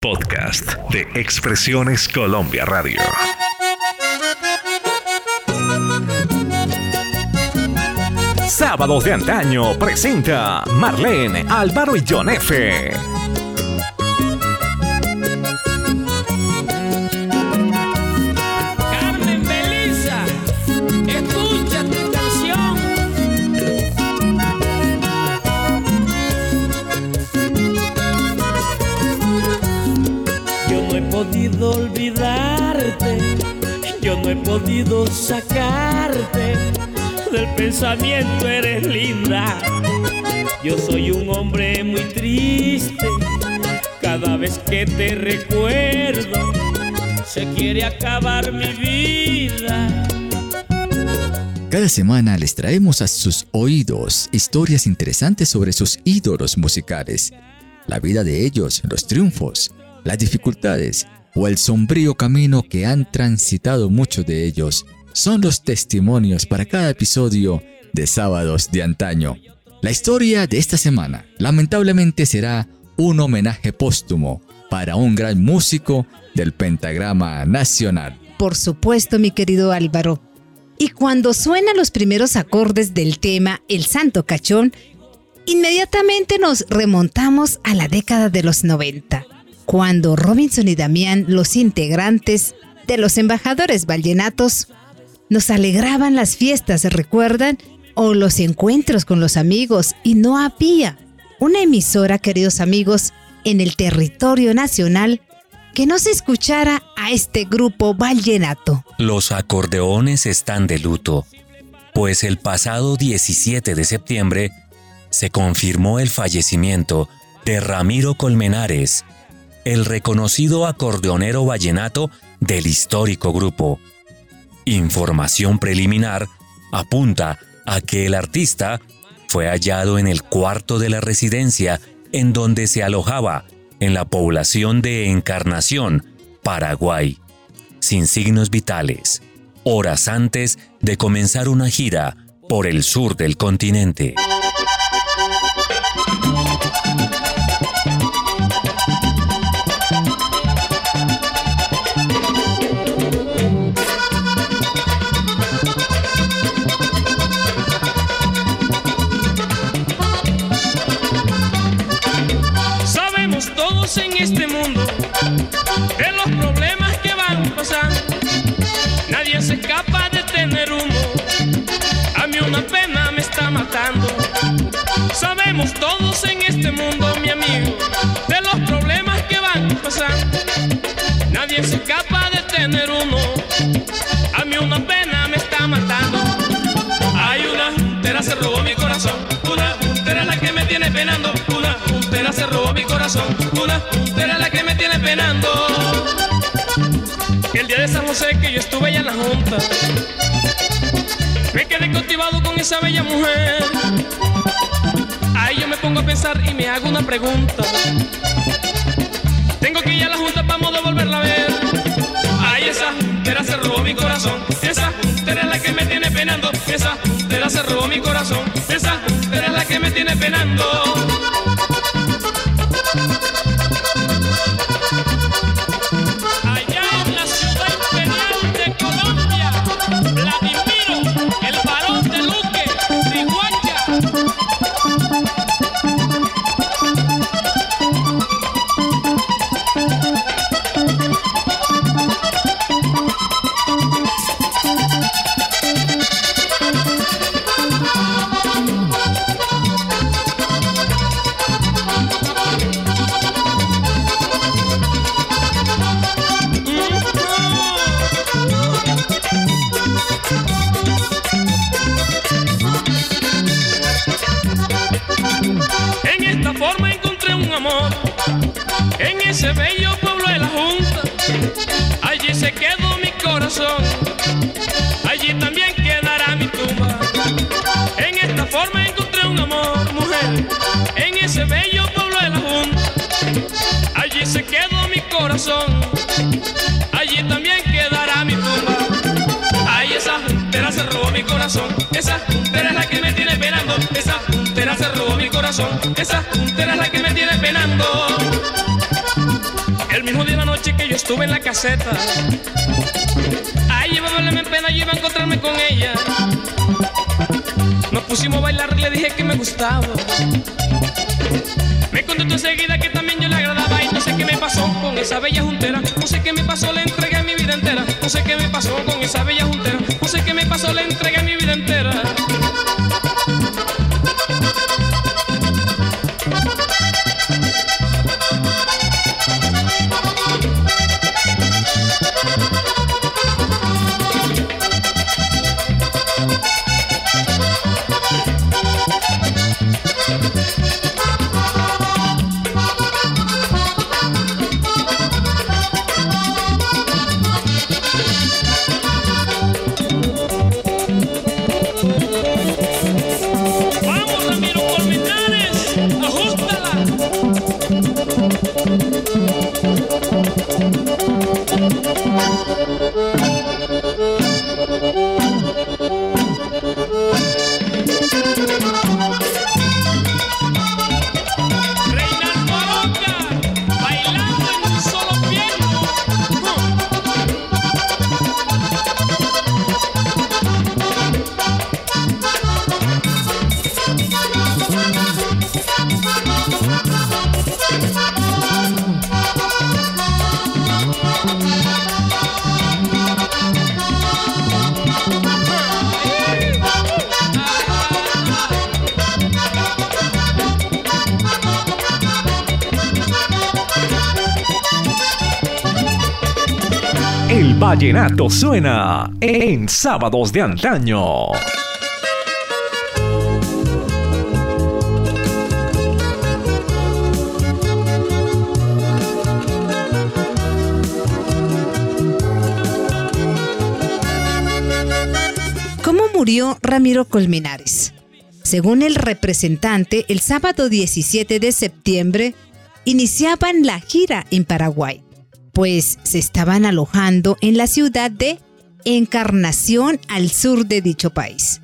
Podcast de Expresiones Colombia Radio. Sábados de antaño presenta Marlene, Álvaro y John F. sacarte del pensamiento, eres linda. Yo soy un hombre muy triste, cada vez que te recuerdo se quiere acabar mi vida. Cada semana les traemos a sus oídos historias interesantes sobre sus ídolos musicales, la vida de ellos, los triunfos, las dificultades o el sombrío camino que han transitado muchos de ellos. Son los testimonios para cada episodio de Sábados de Antaño. La historia de esta semana lamentablemente será un homenaje póstumo para un gran músico del pentagrama nacional. Por supuesto, mi querido Álvaro. Y cuando suenan los primeros acordes del tema El Santo Cachón, inmediatamente nos remontamos a la década de los 90, cuando Robinson y Damián, los integrantes de los embajadores vallenatos, nos alegraban las fiestas, ¿se recuerdan? O los encuentros con los amigos, y no había una emisora, queridos amigos, en el territorio nacional que no se escuchara a este grupo vallenato. Los acordeones están de luto, pues el pasado 17 de septiembre se confirmó el fallecimiento de Ramiro Colmenares, el reconocido acordeonero vallenato del histórico grupo. Información preliminar apunta a que el artista fue hallado en el cuarto de la residencia en donde se alojaba en la población de Encarnación, Paraguay, sin signos vitales, horas antes de comenzar una gira por el sur del continente. Nadie se escapa de tener uno. A mí una pena me está matando. Sabemos todos en este mundo, mi amigo, de los problemas que van pasando. Nadie se escapa José que yo estuve allá en la junta. Me quedé cautivado con esa bella mujer. Ahí yo me pongo a pensar y me hago una pregunta. Tengo que ir a la junta para modo volverla a ver. Ay, esa juntera se robó mi corazón. Esa juntera es la que me tiene penando. Esa juntera se robó mi corazón. Esa juntera es la que me tiene penando. Allí se quedó mi corazón, allí también quedará mi tumba. En esta forma encontré un amor, mujer, en ese bello pueblo de la Junta. Allí se quedó mi corazón, allí también quedará mi tumba. Ay, esa juntera se robó mi corazón, esa juntera es la que me tiene penando, esa juntera se robó mi corazón, esa juntera es la que me tiene penando. Estuve en la caseta. Ay, llevaba en pena, yo iba a encontrarme con ella. Nos pusimos a bailar, le dije que me gustaba. Me contestó enseguida que también yo le agradaba y no sé qué me pasó con esa bella juntera. No sé qué me pasó, le entregué mi vida entera. No sé qué me pasó Vallenato suena en sábados de antaño. ¿Cómo murió Ramiro Colmenares? Según el representante, el sábado 17 de septiembre iniciaban la gira en Paraguay pues se estaban alojando en la ciudad de Encarnación al sur de dicho país.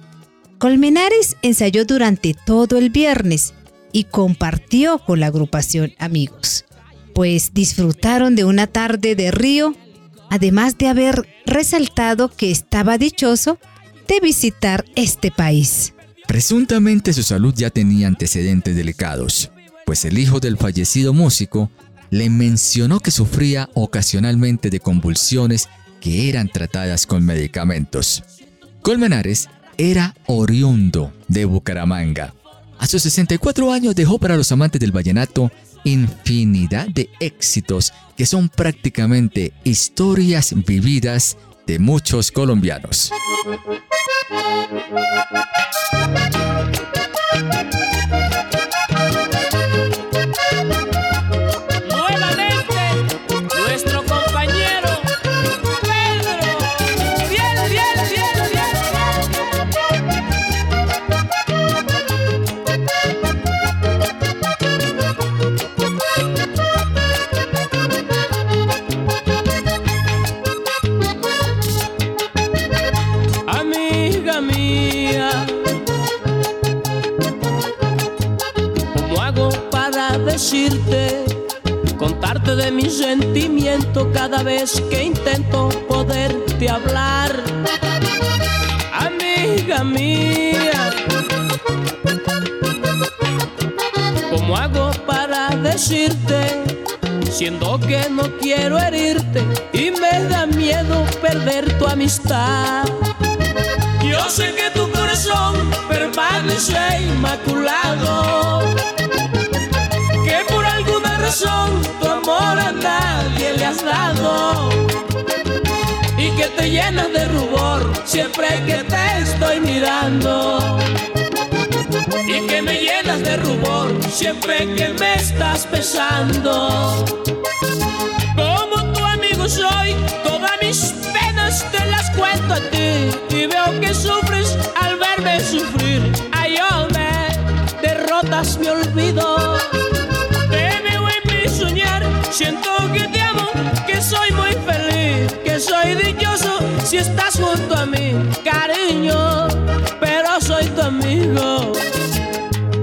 Colmenares ensayó durante todo el viernes y compartió con la agrupación amigos, pues disfrutaron de una tarde de río, además de haber resaltado que estaba dichoso de visitar este país. Presuntamente su salud ya tenía antecedentes delicados, pues el hijo del fallecido músico le mencionó que sufría ocasionalmente de convulsiones que eran tratadas con medicamentos. Colmenares era oriundo de Bucaramanga. A sus 64 años dejó para los amantes del vallenato infinidad de éxitos que son prácticamente historias vividas de muchos colombianos. De mi sentimiento cada vez que intento poderte hablar. Amiga mía, ¿cómo hago para decirte? Siendo que no quiero herirte y me da miedo perder tu amistad. Yo sé que tu corazón permanece inmaculado tu amor a nadie le has dado. Y que te llenas de rubor siempre que te estoy mirando. Y que me llenas de rubor siempre que me estás besando. Como tu amigo soy, todas mis penas te las cuento a ti. Y veo que sufres si estás junto a mí, cariño, pero soy tu amigo.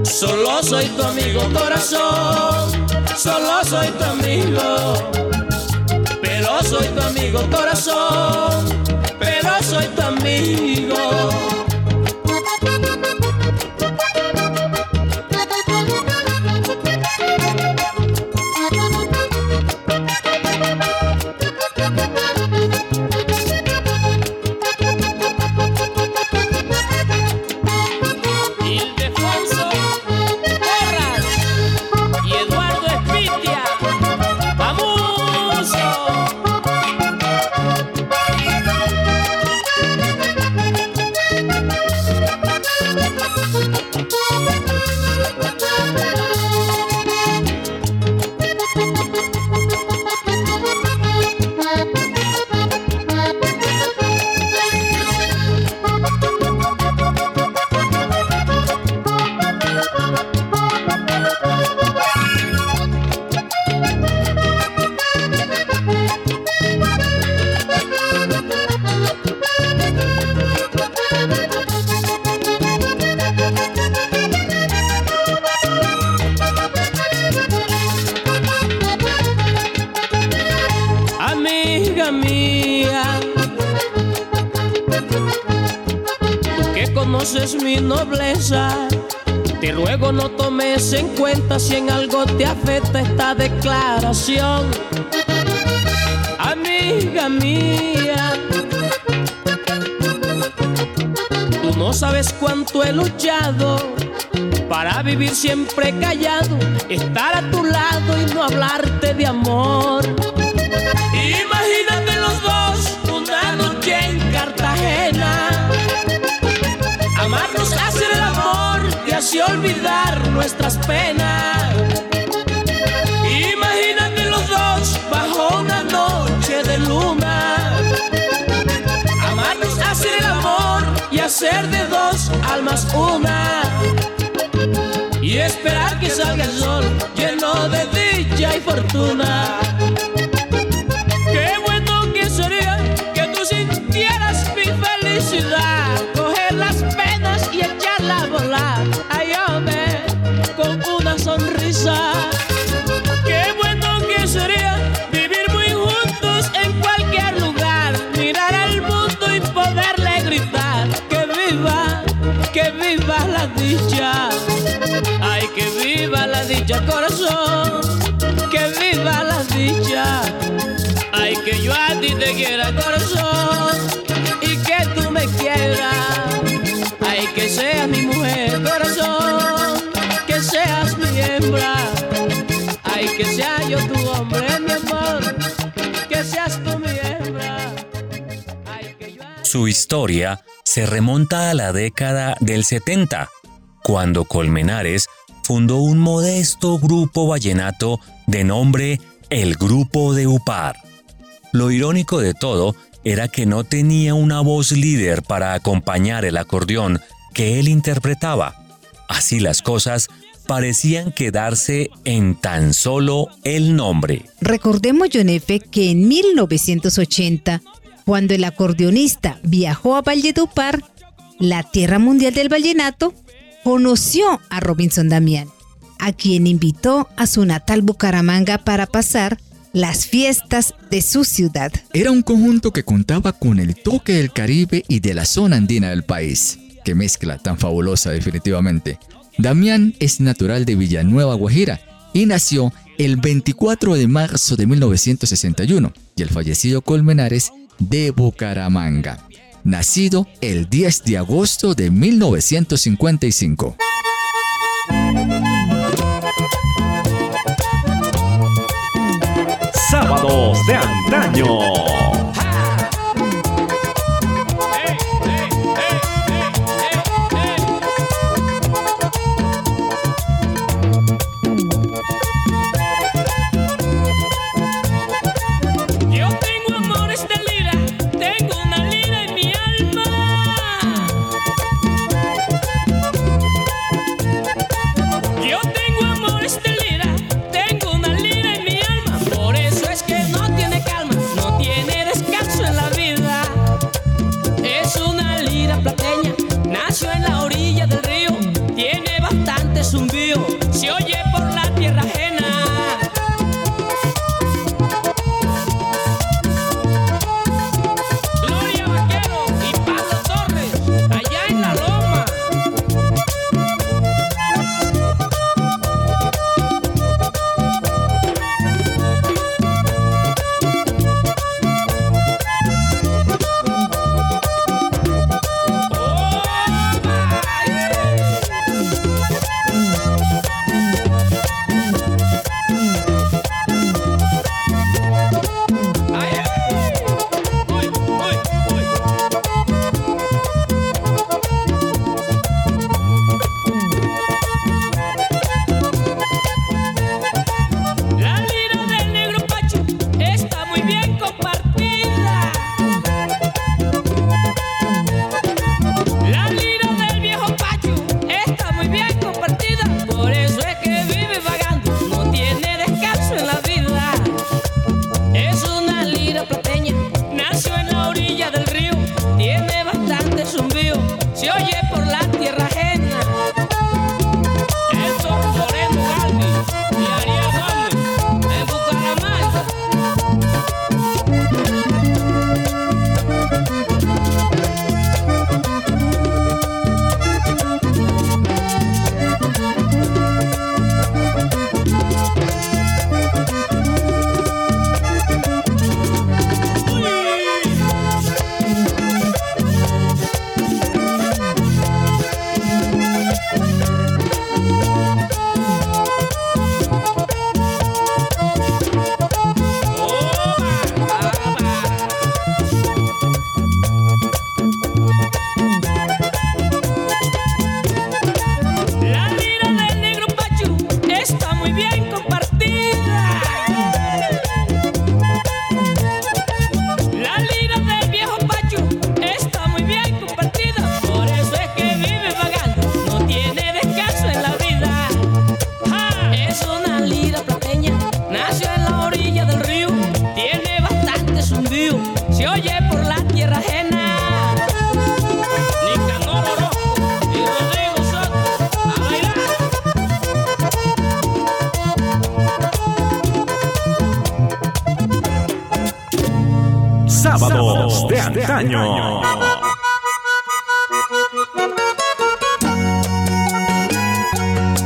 Solo soy tu amigo, corazón. Solo soy tu amigo. Pero soy tu amigo, corazón. Pero soy tu amigo. Hacer de dos almas una. Y esperar que salga el sol lleno de dicha y fortuna. Quiera, corazón, y que tú me quieras. Ay, que seas mi mujer, corazón, que seas mi hembra. Ay, que sea yo tu hombre, mi amor, que seas tú mi hembra. Ay, que yo Su historia se remonta a la década del 70, cuando Colmenares fundó un modesto grupo vallenato de nombre El Grupo de Upar. Lo irónico de todo era que no tenía una voz líder para acompañar el acordeón que él interpretaba. Así las cosas parecían quedarse en tan solo el nombre. Recordemos, F., que en 1980, cuando el acordeonista viajó a Valledupar, la tierra mundial del vallenato, conoció a Robinson Damián, a quien invitó a su natal Bucaramanga para pasar las fiestas de su ciudad. Era un conjunto que contaba con el toque del Caribe y de la zona andina del país. Qué mezcla tan fabulosa definitivamente. Damián es natural de Villanueva, Guajira, y nació el 24 de marzo de 1961, y el fallecido Colmenares de Bucaramanga, nacido el 10 de agosto de 1955. Sábados de antaño.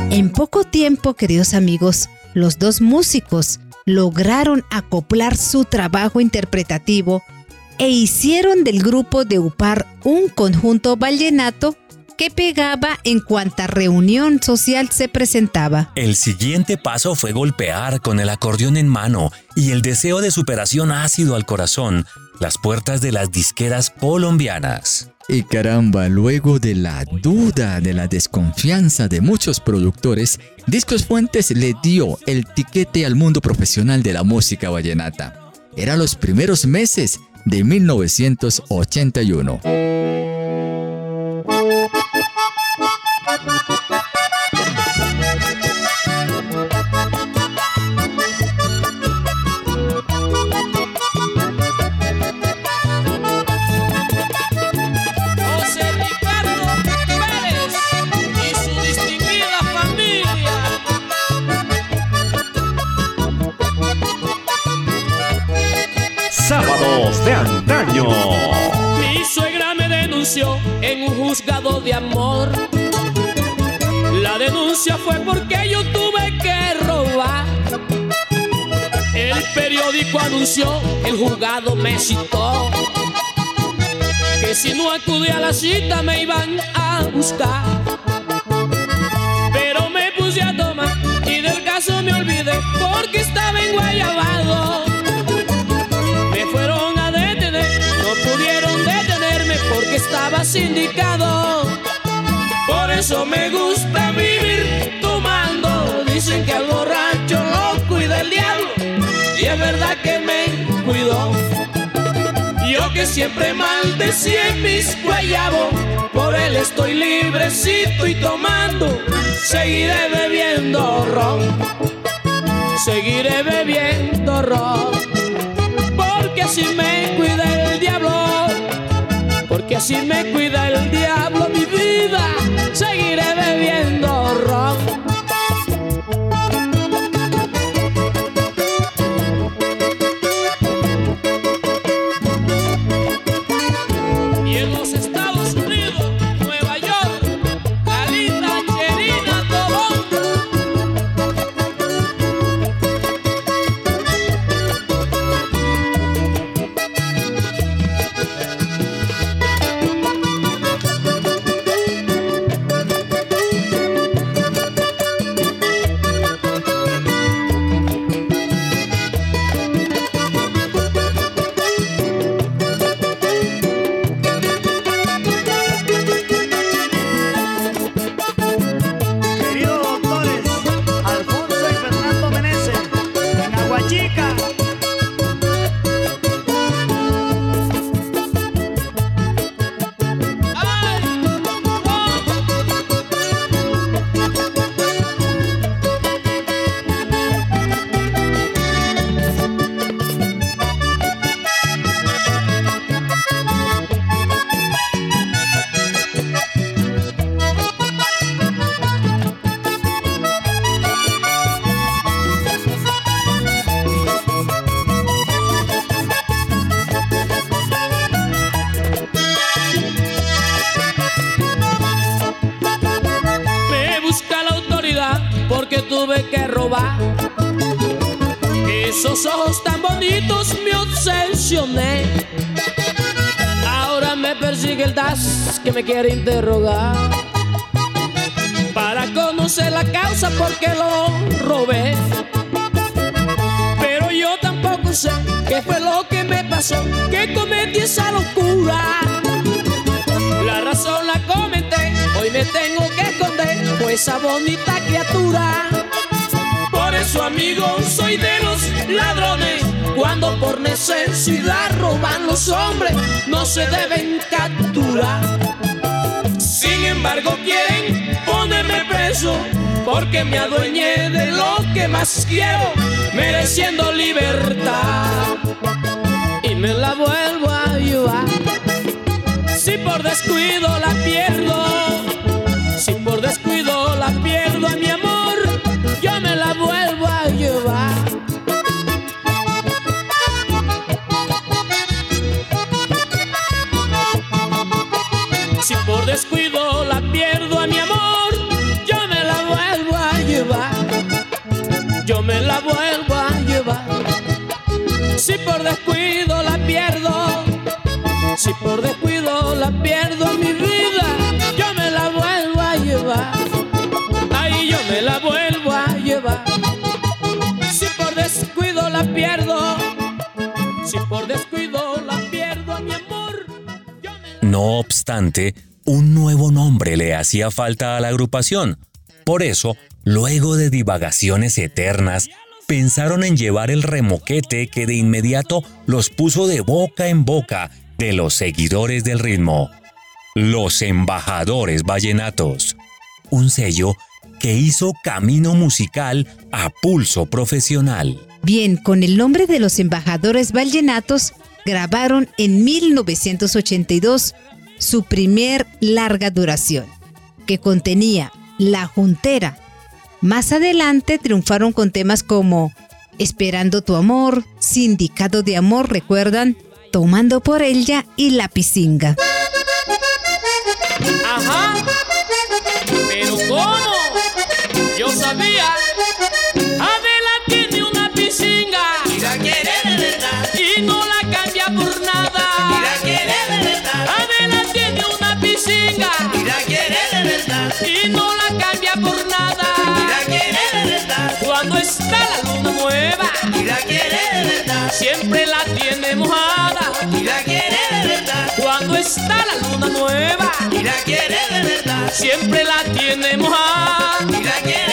En poco tiempo, queridos amigos, los dos músicos lograron acoplar su trabajo interpretativo e hicieron del grupo de Upar un conjunto vallenato que pegaba en cuanta reunión social se presentaba. El siguiente paso fue golpear con el acordeón en mano y el deseo de superación ácido al corazón las puertas de las disqueras colombianas. Y caramba, luego de la duda, de la desconfianza de muchos productores, Discos Fuentes le dio el tiquete al mundo profesional de la música vallenata. Era los primeros meses de 1981. De antaño. Mi suegra me denunció en un juzgado de amor. La denuncia fue porque yo tuve que robar. El periódico anunció, el juzgado me citó. Que si no acudía a la cita me iban a buscar. Pero me puse a tomar y del caso me olvidé porque estaba en Guayabado. Me fueron a detener, no pudieron detenerme porque estaba sindicado. Eso me gusta vivir tomando. Dicen que al borracho lo cuida el diablo. Y es verdad que me cuidó. Yo que siempre maldecía en mis guayabos. Por él estoy librecito y tomando. Seguiré bebiendo ron. Seguiré bebiendo ron porque así me cuida el diablo, porque así me cuida el diablo, Esos ojos tan bonitos me obsesioné. Ahora me persigue el DAS que me quiere interrogar. Para conocer la causa por qué lo robé. Pero yo tampoco sé qué fue lo que me pasó, que cometí esa locura. La razón la comenté, hoy me tengo que esconder por esa bonita criatura. Eso, amigo, soy de los ladrones. Cuando por necesidad roban los hombres, no se deben capturar. Sin embargo, quieren ponerme preso porque me adueñé de lo que más quiero, mereciendo libertad. Y me la vuelvo a llevar. Si por descuido la pierdo, Si por descuido la pierdo, si por descuido la pierdo mi vida, yo me la vuelvo a llevar. Ahí yo me la vuelvo a llevar. Si por descuido la pierdo, si por descuido la pierdo mi amor, No obstante, un nuevo nombre le hacía falta a la agrupación. Por eso, luego de divagaciones eternas, pensaron en llevar el remoquete que de inmediato los puso de boca en boca de los seguidores del ritmo. Los Embajadores Vallenatos. Un sello que hizo camino musical a pulso profesional. Bien, con el nombre de los embajadores vallenatos, grabaron en 1982 su primer larga duración, que contenía La Juntera. Más adelante triunfaron con temas como Esperando tu amor, Sindicato de Amor, recuerdan, Tomando por ella y La Pisinga. Ajá. Pero ¿cómo? Yo sabía. Adela tiene una pisinga. Y la quiere de verdad. Y no la cambia por nada. Y la quiere de verdad. Adela tiene una pisinga. Y la quiere de verdad. Y no la cambia por quiere de verdad. Siempre la tiene mojada. Y la quiere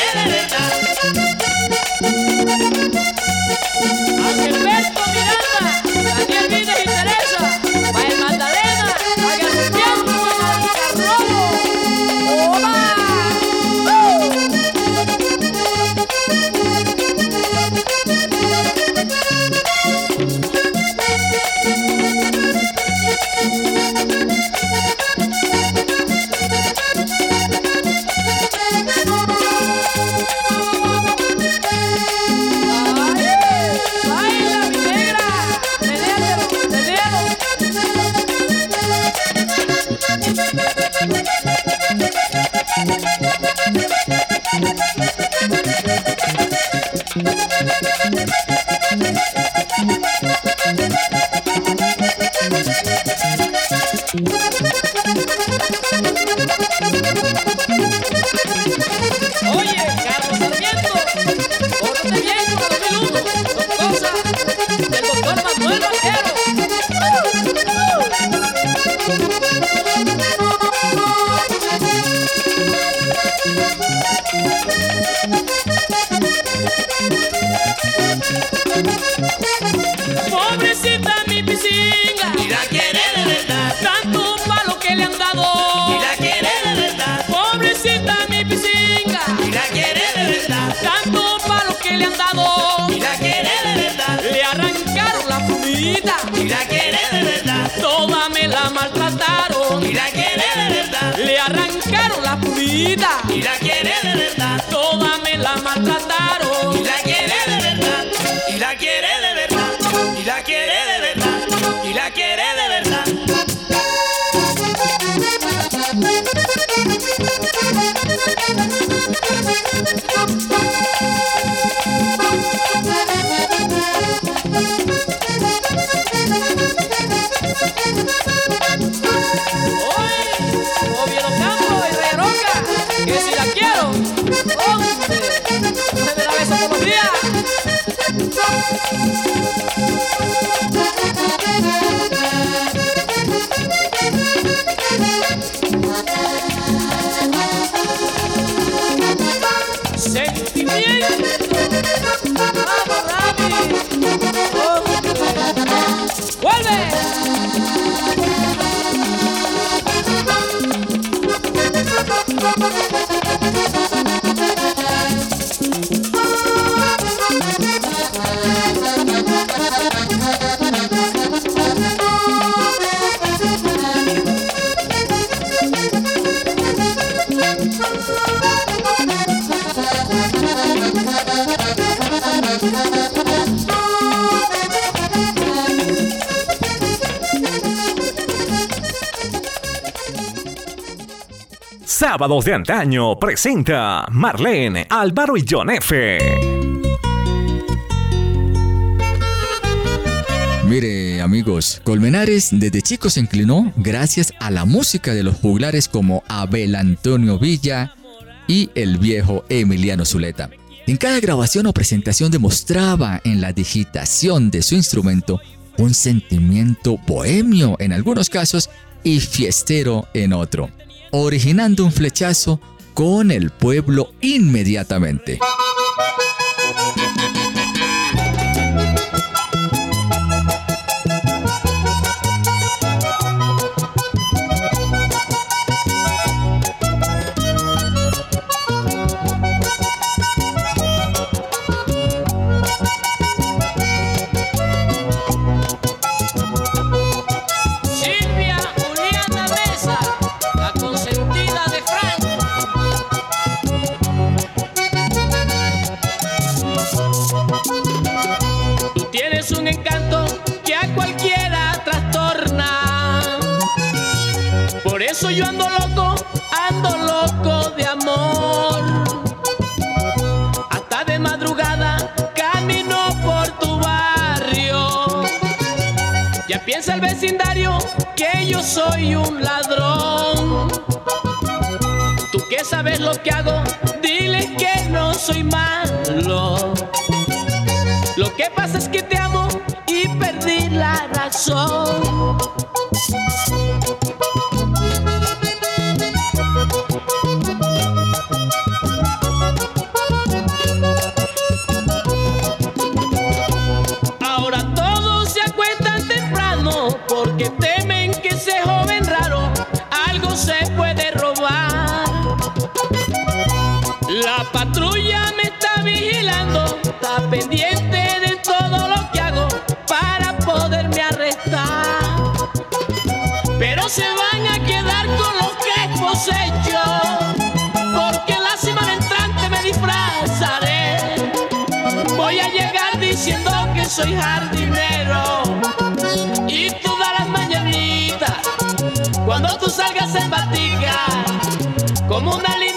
Toda me la maltrataron, la quiere de verdad. Le arrancaron la plumita, Sábados de antaño presenta Marlene, Álvaro y John F. Mire, amigos, Colmenares desde chico se inclinó gracias a la música de los juglares como Abel Antonio Villa y el viejo Emiliano Zuleta. En cada grabación o presentación demostraba en la digitación de su instrumento un sentimiento bohemio en algunos casos y fiestero en otro, originando un flechazo con el pueblo inmediatamente. Piensa el vecindario que yo soy un ladrón. Tú que sabes lo que hago, dile que no soy malo. Lo que pasa es que te amo y perdí la razón. Soy jardinero. Y todas las mañanitas cuando tú salgas en batica como una linda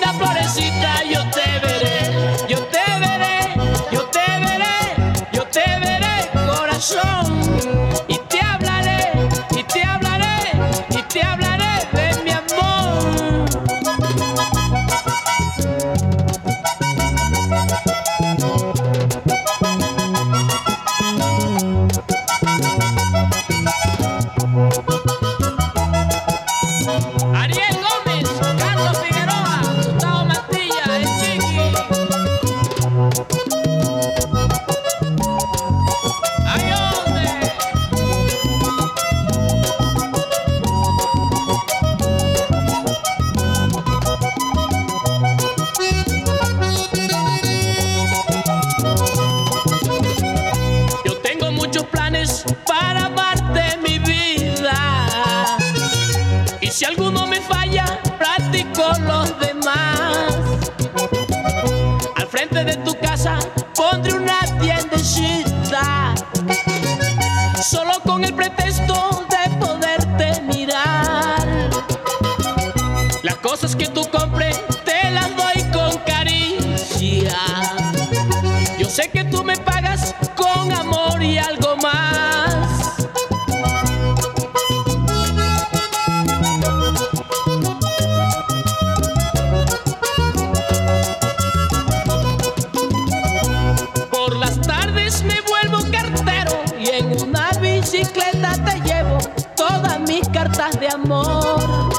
de amor.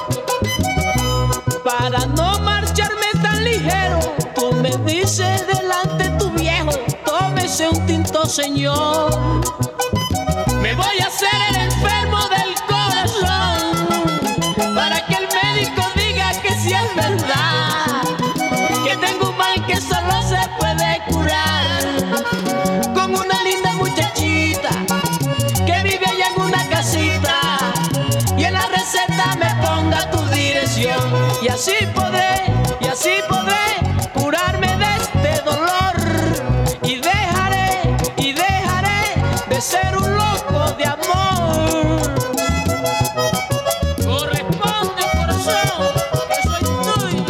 Para no marcharme tan ligero, tú me dices delante tu viejo, tómese un tinto señor. Me voy a hacer el así podré y así podré curarme de este dolor. Y dejaré y dejaré de ser un loco de amor. Corresponde corazón que soy tuyo.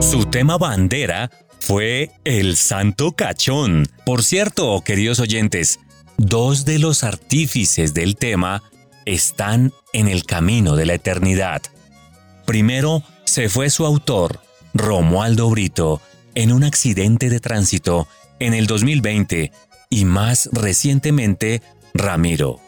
Su tema bandera fue El Santo Cachón. Por cierto, queridos oyentes, dos de los artífices del tema están en el camino de la eternidad. Primero se fue su autor, Romualdo Brito, en un accidente de tránsito en el 2020 y más recientemente Ramiro.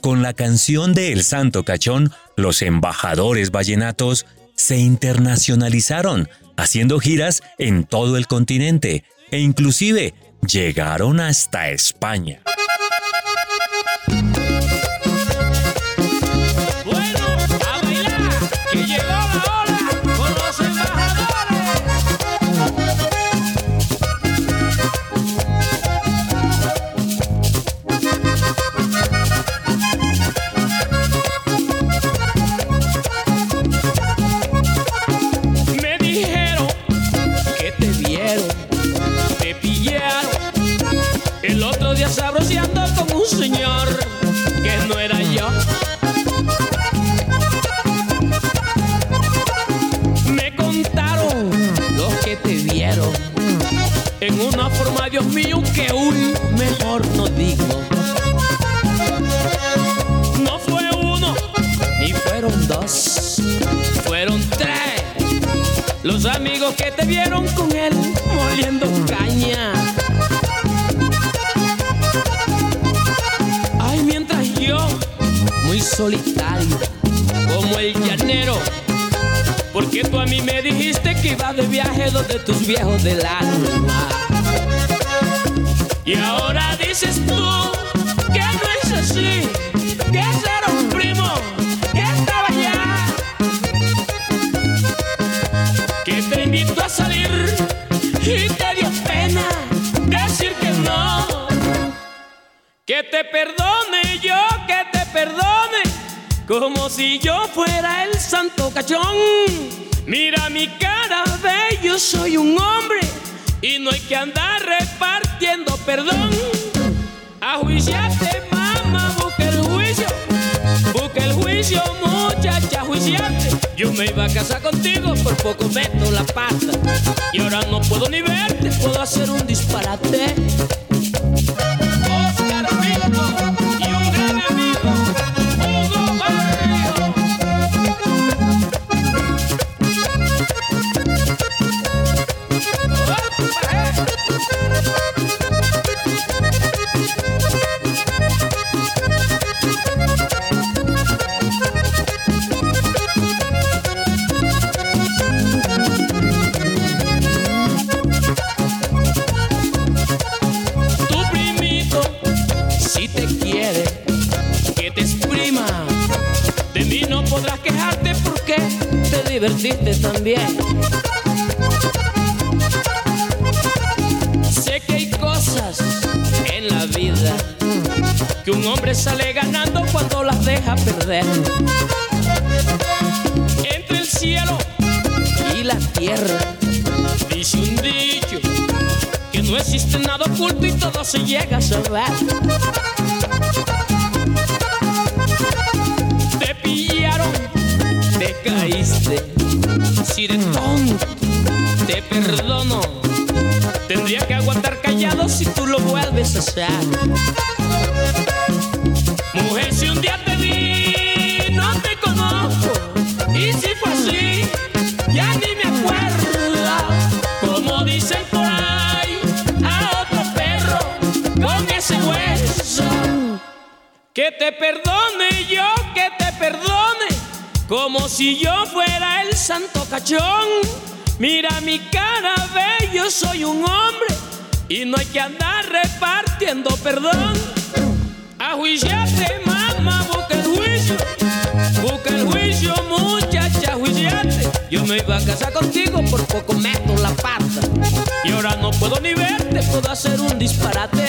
Con la canción de El Santo Cachón, los embajadores vallenatos se internacionalizaron, haciendo giras en todo el continente e inclusive llegaron hasta España. Dios mío, que un mejor no digo. No fue uno, ni fueron dos, fueron tres. Los amigos que te vieron con él moliendo caña. Ay, mientras yo, muy solitario, como el llanero, porque tú a mí me dijiste que ibas de viaje donde tus viejos del alma. Y ahora dices tú que no es así, que ese era un primo que estaba allá, que te invitó a salir y te dio pena decir que no. Que te perdone yo, que te perdone, como si yo fuera el santo cachón. Mira mi cara, ve, yo soy un hombre y no hay que andar repartiendo perdón. A juiciarte, mamá, busca el juicio, busca el juicio, muchacha, juiciarte. Yo me iba a casar contigo, por poco meto la pata. Y ahora no puedo ni verte, puedo hacer un disparate. Deja perder. Entre el cielo y la tierra, dice un dicho que no existe nada oculto y todo se llega a saber. Te pillaron, te caíste, si de tonto te perdono. Tendría que aguantar callado si tú lo vuelves a hacer. Mujer, si un día Que te perdone yo, que te perdone. Como si yo fuera el santo cachón. Mira mi cara, ve, yo soy un hombre. Y no hay que andar repartiendo perdón. A juiciarte, mamá, busca el juicio. Busca el juicio, muchacha, juiciate. Yo me iba a casar contigo, por poco meto la pata. Y ahora no puedo ni verte, puedo hacer un disparate.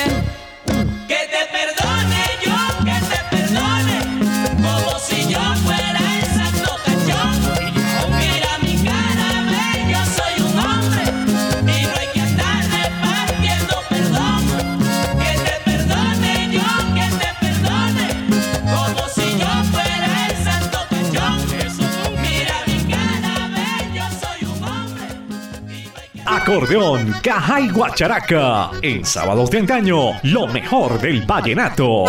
Acordeón, caja y guacharaca. En sábados de antaño, lo mejor del vallenato.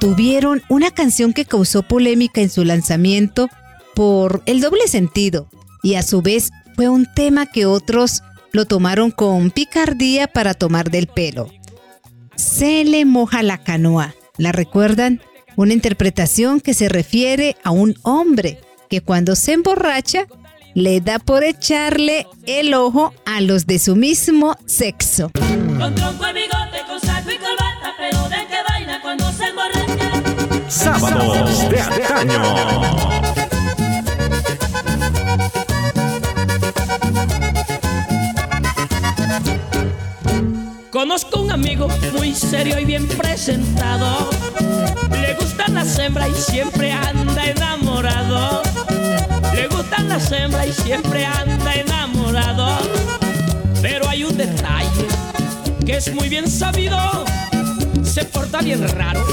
Tuvieron una canción que causó polémica en su lanzamiento por el doble sentido y a su vez fue un tema que otros lo tomaron con picardía para tomar del pelo. Se le moja la canoa. ¿La recuerdan? Una interpretación que se refiere a un hombre que cuando se emborracha le da por echarle el ojo a los de su mismo sexo. Con tronco y bigote, con saco y corbata, pero de qué vaina cuando se emborracha. Sábados de antaño. Conozco un amigo muy serio y bien presentado. Le gustan las hembras y siempre anda enamorado. Le gustan las hembras y siempre anda enamorado. Pero hay un detalle que es muy bien sabido. Se porta bien raro.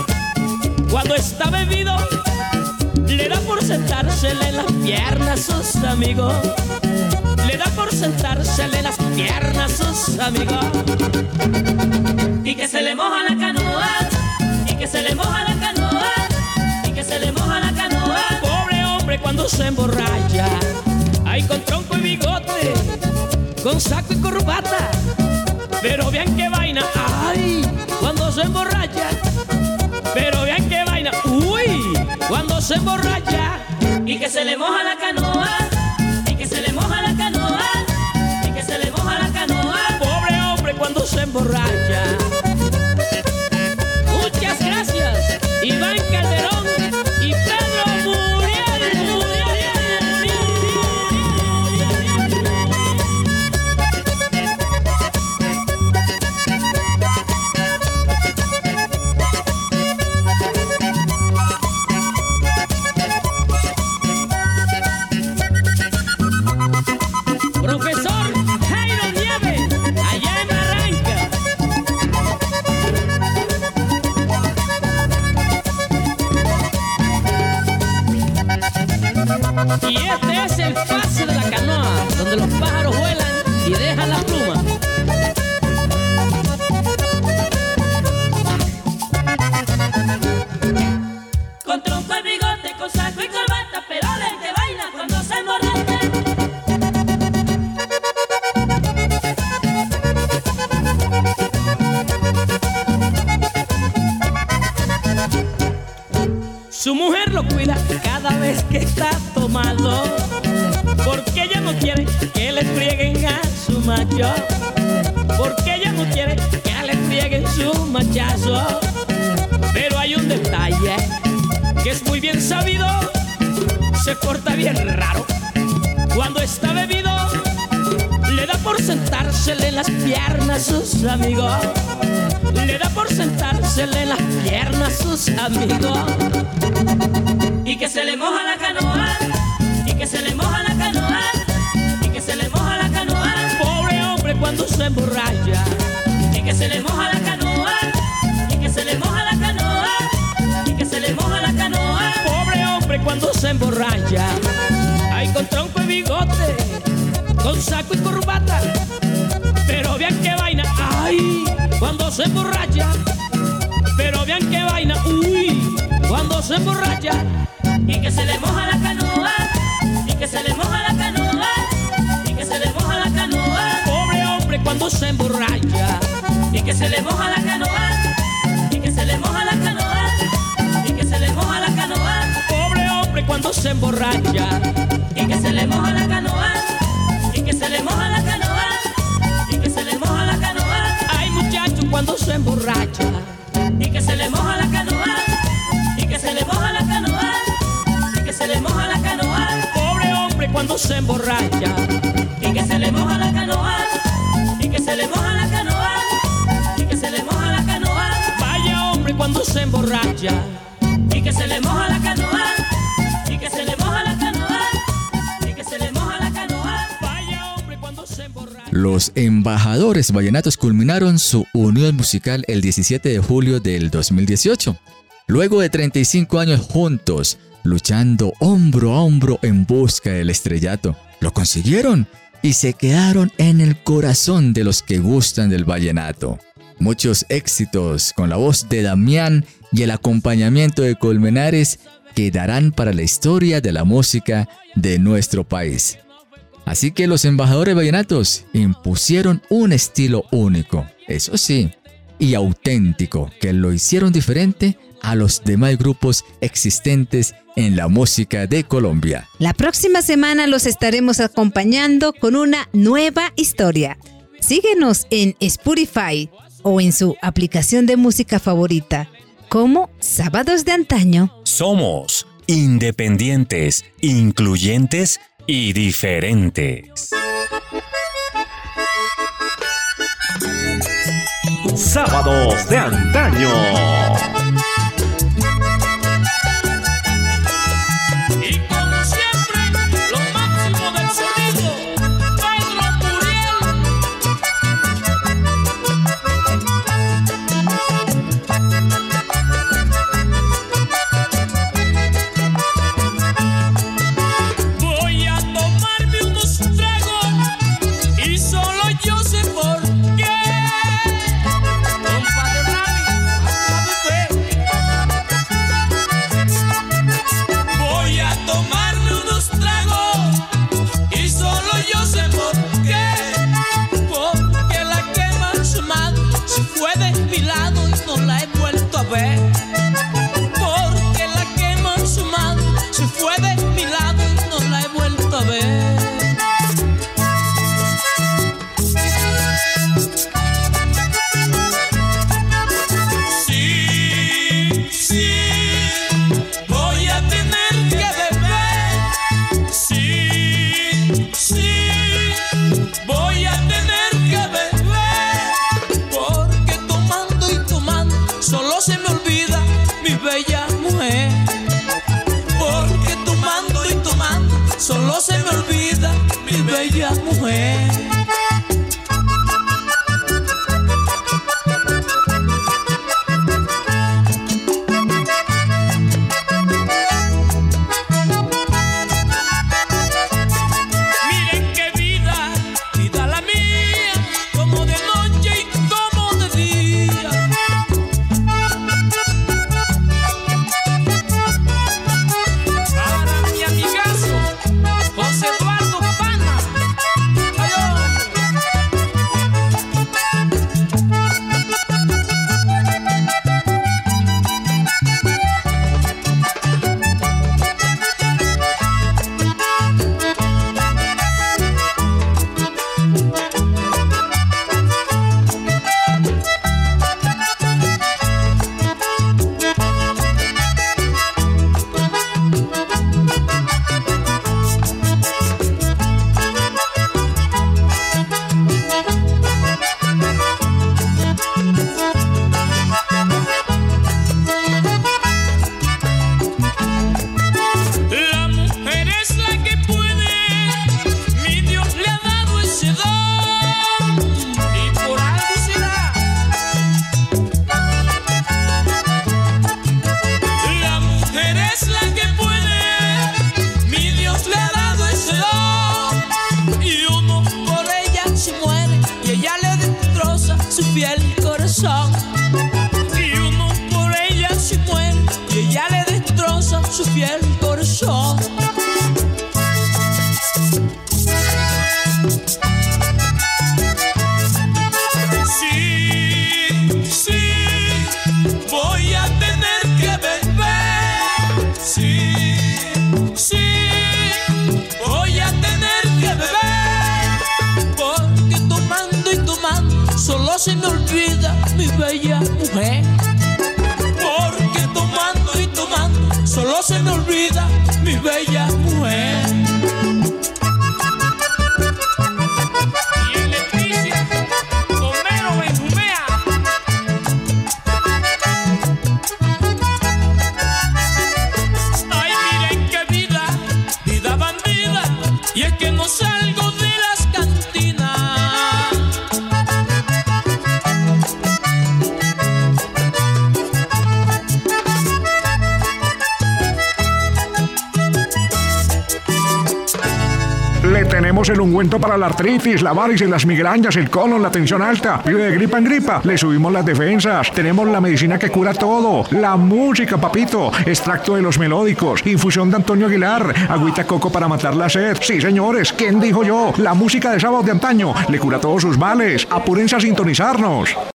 Cuando está bebido, le da por sentársele en las piernas a sus amigos. Le da por sentársele en las piernas a sus amigos. Y que se le moja la canoa. Y que se le moja la canoa. Y que se le moja la canoa. Pobre hombre cuando se emborracha. Ay, con tronco y bigote. Con saco y corbata. Pero vean qué vaina. Ay, cuando se emborracha. Pero vean cuando se emborracha. Y que se le moja la canoa. Y que se le moja la canoa. Y que se le moja la canoa. Pobre hombre cuando se emborracha. Muchas gracias, Iván Calderón cada vez que está tomado. Porque ella no quiere que le frieguen a su macho. Porque ella no quiere que le frieguen su machazo. Pero hay un detalle que es muy bien sabido. Se porta bien raro. Cuando está bebido, le da por sentársele en las piernas sus amigos. Le da por sentársele en las piernas sus amigos. Y que se le moja la canoa. Y que se le moja la canoa. Y que se le moja la canoa. Pobre hombre cuando se emborracha. Y que se le moja la canoa. Y que se le moja la canoa. Y que se le moja la canoa. Pobre hombre cuando se emborracha. Ay, con tronco y bigote. Con saco y corbata. Pero vean qué vaina. Ay, cuando se emborracha. Pero vean qué vaina. Uy, cuando se emborracha. Y que se le moja la canoa. Y que se le moja la canoa. Y que se le moja la canoa. Pobre hombre cuando se emborracha. Y que se le moja la canoa. Y que se le moja la canoa. Y que se le moja la canoa. Pobre hombre cuando se emborracha. Y que se le moja la canoa. Y que se le moja la canoa. Y que se le moja la canoa. Ay, muchacho cuando se emborracha. Cuando se emborracha. Y que se le moja la canoa. Y que se le moja la canoa. Y que se le moja la canoa. Vaya hombre cuando se emborracha. Y que se le moja la canoa. Y que se le moja la canoa. Y que se le moja la canoa. Vaya hombre cuando se emborracha. Los embajadores vallenatos culminaron su unión musical el 17 de julio del 2018. Luego de 35 años juntos, luchando hombro a hombro en busca del estrellato, lo consiguieron y se quedaron en el corazón de los que gustan del vallenato. Muchos éxitos con la voz de Damián y el acompañamiento de Colmenares quedarán para la historia de la música de nuestro país. Así que los embajadores vallenatos impusieron un estilo único, eso sí, y auténtico, que lo hicieron diferente a los demás grupos existentes en la música de Colombia. La próxima semana los estaremos acompañando con una nueva historia. Síguenos en Spotify o en su aplicación de música favorita como Sábados de Antaño. Somos independientes, incluyentes y diferentes. Sábados de Antaño. Y uno por ella se muere y ella le destroza su fiel el ungüento para la artritis, la varices, las migrañas, el colon, la tensión alta. Vive de gripa en gripa. Le subimos las defensas. Tenemos la medicina que cura todo. La música, papito. Extracto de los melódicos. Infusión de Antonio Aguilar. Agüita coco para matar la sed. Sí, señores. ¿Quién dijo yo? La música de sábado de antaño le cura todos sus males. Apúrense a sintonizarnos.